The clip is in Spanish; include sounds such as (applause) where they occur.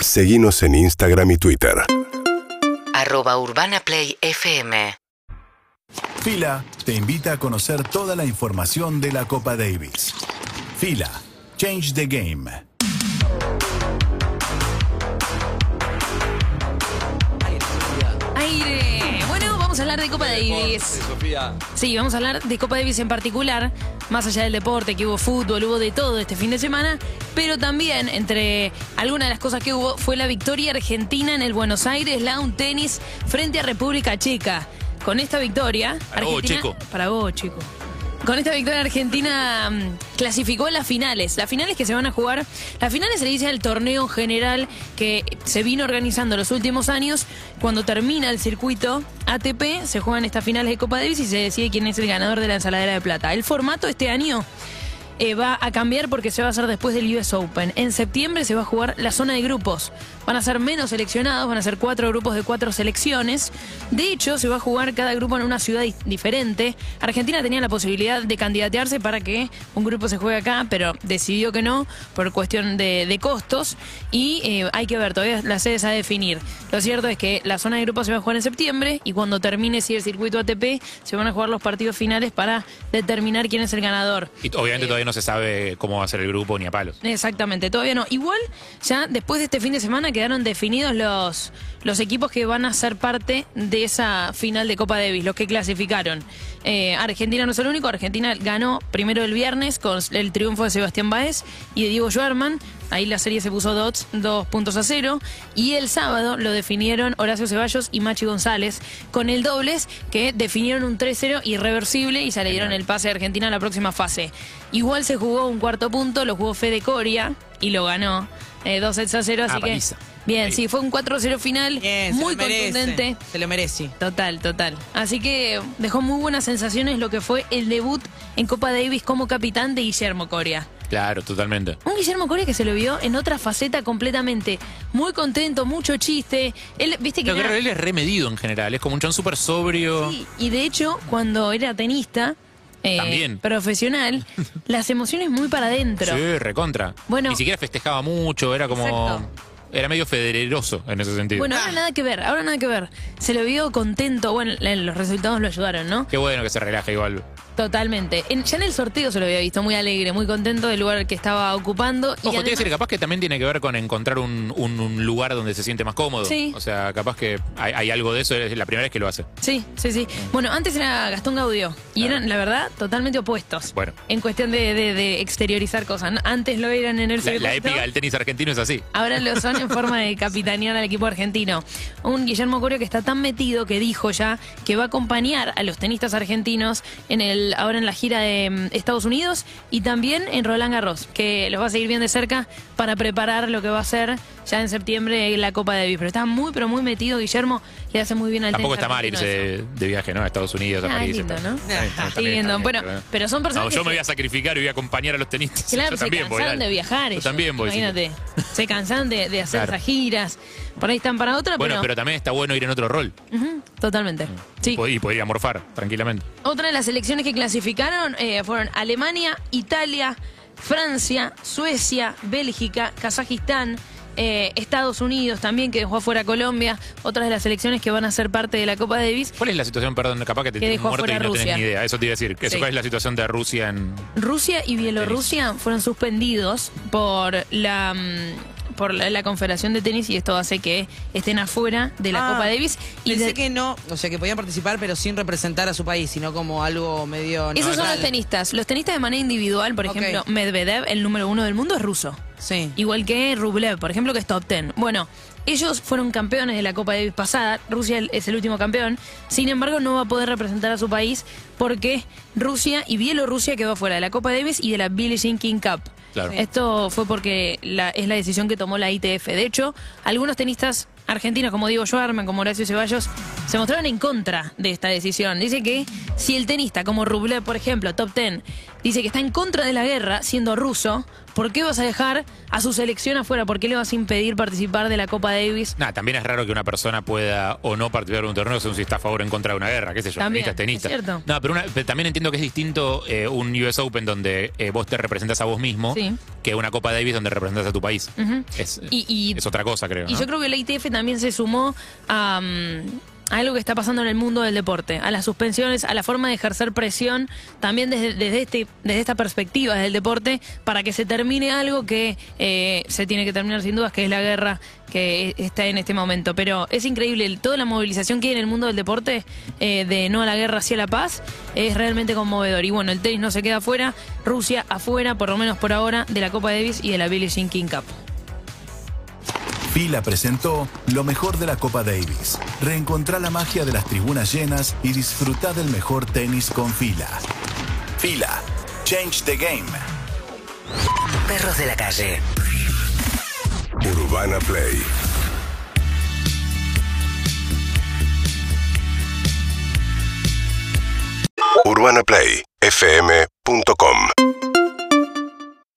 Seguimos en Instagram y Twitter. arroba urbanaplayfm Fila te invita a conocer toda la información de la Copa Davis. Fila, change the game. Hablar de Copa Davis. Sí, vamos a hablar de Copa Davis en particular, más allá del deporte, que hubo fútbol, hubo de todo este fin de semana, pero también entre algunas de las cosas que hubo fue la victoria argentina en el Buenos Aires Lawn Tennis frente a República Checa. Con esta victoria, Para vos, Argentina, chico. Para vos, chico. Con esta victoria Argentina mm, clasificó a las finales. Las finales que se van a jugar. Las finales se le dice al torneo general que se vino organizando los últimos años. Cuando termina el circuito ATP, se juegan estas finales de Copa Davis y se decide quién es el ganador de la ensaladera de plata. El formato este año eh, va a cambiar porque se va a hacer después del US Open. En septiembre se va a jugar la zona de grupos. Van a ser menos seleccionados, van a ser cuatro grupos de cuatro selecciones. De hecho, se va a jugar cada grupo en una ciudad di- diferente. Argentina tenía la posibilidad de candidatearse para que un grupo se juegue acá, pero decidió que no por cuestión de, costos. Y eh, hay que ver, todavía las sedes a definir. Lo cierto es que la zona de grupos se va a jugar en septiembre y cuando termine si el circuito ATP se van a jugar los partidos finales para determinar quién es el ganador. Obviamente todavía no se sabe cómo va a ser el grupo ni a palos. Exactamente, todavía no. Igual, ya después de este fin de semana quedaron definidos los, los equipos que van a ser parte de esa final de Copa Davis, los que clasificaron. Eh, Argentina no es el único, Argentina ganó primero el viernes con el triunfo de Sebastián Báez y de Diego Schwarman. Ahí la serie se puso dos, dos puntos a cero. Y el sábado lo definieron Horacio Ceballos y Machi González con el dobles que definieron un 3-0 irreversible y se le dieron el pase a Argentina a la próxima fase. Igual se jugó un cuarto punto, lo jugó Fede Coria y lo ganó. Eh, dos sets a cero, así Ah, que. paliza. Bien, sí, fue un 4-0 final. Bien, se muy merece, contundente. Se lo merece. Total, total. Así que dejó muy buenas sensaciones lo que fue el debut en Copa Davis como capitán de Guillermo Coria. Claro, totalmente. Un Guillermo Coria que se lo vio en otra faceta completamente. Muy contento, mucho chiste. Él, viste que él es remedido en general, es como un chon súper sobrio. Sí, y de hecho, cuando era tenista eh, También. profesional, (laughs) las emociones muy para adentro. Sí, recontra. Bueno. Ni siquiera festejaba mucho, era como. Exacto. Era medio federeroso en ese sentido. Bueno, ahora nada que ver, ahora nada que ver. Se lo vio contento, bueno, los resultados lo ayudaron, ¿no? Qué bueno que se relaja igual. Totalmente. En- ya en el sorteo se lo había visto muy alegre, muy contento del lugar que estaba ocupando. y Ojo, te voy a además- decir, capaz que también tiene que ver con encontrar un, un- un lugar donde se siente más cómodo. Sí. O sea, capaz que hay, hay algo de eso, es la primera vez que lo hace. Sí, sí, sí. Bueno, antes era Gastón Gaudio y Claro. eran, la verdad, totalmente opuestos. Bueno. En cuestión de, de- de exteriorizar cosas. Antes lo eran en el La, la circuito. épica del tenis argentino es así. Ahora lo son en (laughs) forma de capitanear al equipo argentino. Un Guillermo Corio que está tan metido que dijo ya que va a acompañar a los tenistas argentinos en el ahora en la gira de mm, Estados Unidos y también en Roland Garros, que los va a seguir bien de cerca para preparar lo que va a ser ya en septiembre la Copa Davis. Pero está muy, pero muy metido Guillermo, le hace muy bien al Tampoco tenis está mal irse eso. de viaje, ¿no? A Estados Unidos, a Ah, París. lindo, está- ¿no? Sí, lindo. Bueno, pero son personas No, que yo me se- voy a sacrificar y voy a acompañar a los tenistas. Claro, yo se también voy. cansaron de viajar. Yo también voy. sí. Imagínate. Se cansan de, de hacer Claro. esas giras. Por ahí están para otra, Bueno, pero. pero también está bueno ir en otro rol. Totalmente. Sí. Po- Y podría morfar tranquilamente. Otra de las selecciones que clasificaron eh, fueron Alemania, Italia, Francia, Suecia, Bélgica, Kazajistán, eh, Estados Unidos también, que dejó afuera Colombia. Otras de las selecciones que van a ser parte de la Copa Davis. ¿Cuál es la situación, perdón, capaz que te Que dejó muerto y no tenés ni idea? Eso te iba a decir. ¿Qué- Sí. ¿Cuál es la situación de Rusia en...? Rusia y Bielorrusia fueron suspendidos por la mm, por la, la Confederación de Tenis y esto hace que estén afuera de la Ah, Copa Davis. Y Pensé de- que no, o sea, que podían participar, pero sin representar a su país, sino como algo medio. Esos son los tenistas. Los tenistas de manera individual, por ejemplo, Medvedev, el número uno del mundo, es ruso. Sí. Igual que Rublev, por ejemplo, que es top ten. Bueno, ellos fueron campeones de la Copa Davis pasada. Rusia es el último campeón. Sin embargo, no va a poder representar a su país porque Rusia y Bielorrusia quedó fuera de la Copa Davis y de la Billie Jean King Cup. Claro. Esto fue porque la- es la decisión que tomó la ITF. De hecho, algunos tenistas argentinos como Diego Schwarman, como Horacio Ceballos, se mostraron en contra de esta decisión. Dice que si el tenista como Rublev, por ejemplo, top ten, dice que está en contra de la guerra, siendo ruso, ¿por qué vas a dejar a su selección afuera? ¿Por qué le vas a impedir participar de la Copa Davis? Nada, también es raro que una persona pueda o no participar de un torneo según si está a favor o en contra de una guerra, qué sé yo, También, tenistas. es cierto. No, pero, una- pero también entiendo que es distinto eh, un US Open donde eh, vos te representas a vos mismo Sí. Que una Copa Davis donde representas a tu país. Es, Y- y- es otra cosa, creo. Y ¿no? yo creo que la ITF también se sumó a, mm, a algo que está pasando en el mundo del deporte, a las suspensiones, a la forma de ejercer presión, también desde, desde, este, desde esta perspectiva del deporte, para que se termine algo que eh, se tiene que terminar sin dudas, que es la guerra que está en este momento. Pero es increíble, toda la movilización que hay en el mundo del deporte, eh, de no a la guerra, sí a la paz, es realmente conmovedor. Y bueno, el tenis no se queda afuera, Rusia afuera, por lo menos por ahora, de la Copa Davis y de la Billie Jean King Cup. Fila presentó lo mejor de la Copa Davis. Reencontrá la magia de las tribunas llenas y disfruta del mejor tenis con Fila. Fila. Change the game. Perros de la calle. Urbana Play. UrbanaPlayFM.com